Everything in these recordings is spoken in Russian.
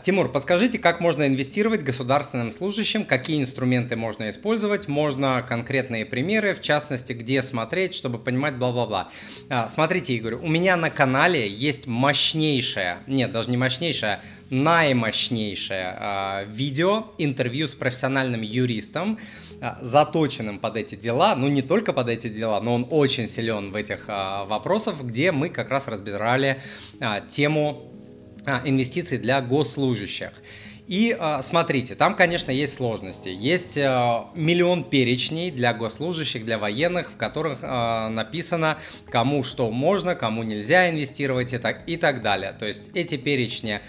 Тимур, подскажите, как можно инвестировать государственным служащим, какие инструменты можно использовать, можно конкретные примеры, в частности, где смотреть, чтобы понимать бла-бла-бла. А, смотрите, Игорь, у меня на канале есть мощнейшее, нет, даже не мощнейшее, наимощнейшее а, видео, интервью с профессиональным юристом, а, заточенным под эти дела, ну не только под эти дела, но он очень силен в этих вопросах, где мы как раз разбирали тему а, инвестиций для госслужащих. И э, смотрите, там, конечно, есть сложности. Есть э, миллион перечней для госслужащих, для военных, в которых э, написано, кому что можно, кому нельзя инвестировать и так, и так далее. То есть эти перечни,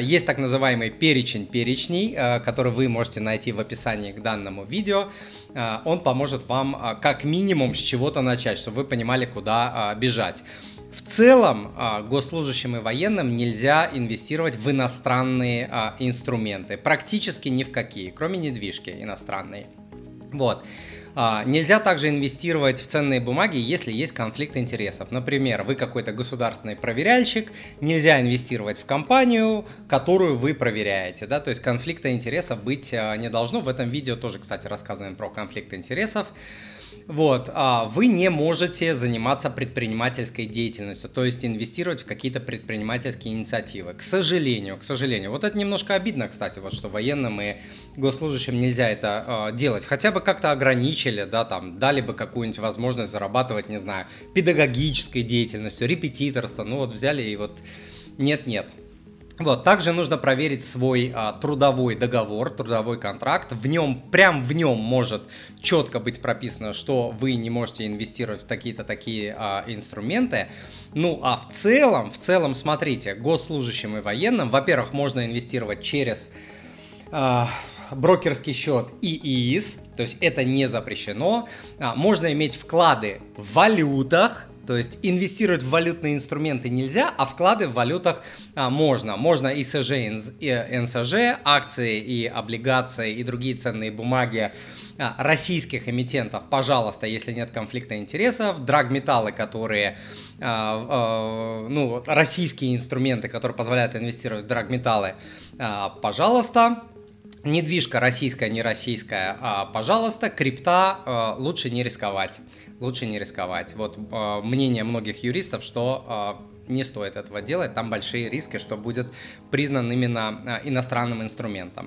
есть так называемый перечень перечней, который вы можете найти в описании к данному видео. Он поможет вам как минимум с чего-то начать, чтобы вы понимали, куда бежать. В целом, а, госслужащим и военным нельзя инвестировать в иностранные а, инструменты. Практически ни в какие, кроме недвижки иностранной. Вот. А, нельзя также инвестировать в ценные бумаги, если есть конфликт интересов. Например, вы какой-то государственный проверяльщик, нельзя инвестировать в компанию, которую вы проверяете. Да? То есть конфликта интересов быть не должно. В этом видео тоже, кстати, рассказываем про конфликт интересов. Вот, а вы не можете заниматься предпринимательской деятельностью, то есть инвестировать в какие-то предпринимательские инициативы. К сожалению, к сожалению. Вот это немножко обидно, кстати, вот что военным и госслужащим нельзя это э, делать. Хотя бы как-то ограничили, да, там, дали бы какую-нибудь возможность зарабатывать, не знаю, педагогической деятельностью, репетиторство. Ну вот взяли и вот нет-нет. Вот, также нужно проверить свой а, трудовой договор, трудовой контракт. В нем, прям в нем может четко быть прописано, что вы не можете инвестировать в такие-то такие а, инструменты. Ну, а в целом, в целом, смотрите, госслужащим и военным, во-первых, можно инвестировать через а, брокерский счет ИИС, то есть это не запрещено. А, можно иметь вклады в валютах, то есть инвестировать в валютные инструменты нельзя, а вклады в валютах а, можно. Можно и СЖ, и НСЖ, акции и облигации и другие ценные бумаги а, российских эмитентов, пожалуйста, если нет конфликта интересов, драгметаллы, которые, а, а, ну, российские инструменты, которые позволяют инвестировать в драгметаллы, а, пожалуйста, Недвижка российская, не российская, а, пожалуйста, крипта а, лучше не рисковать. Лучше не рисковать. Вот а, мнение многих юристов, что а, не стоит этого делать, там большие риски, что будет признан именно а, иностранным инструментом.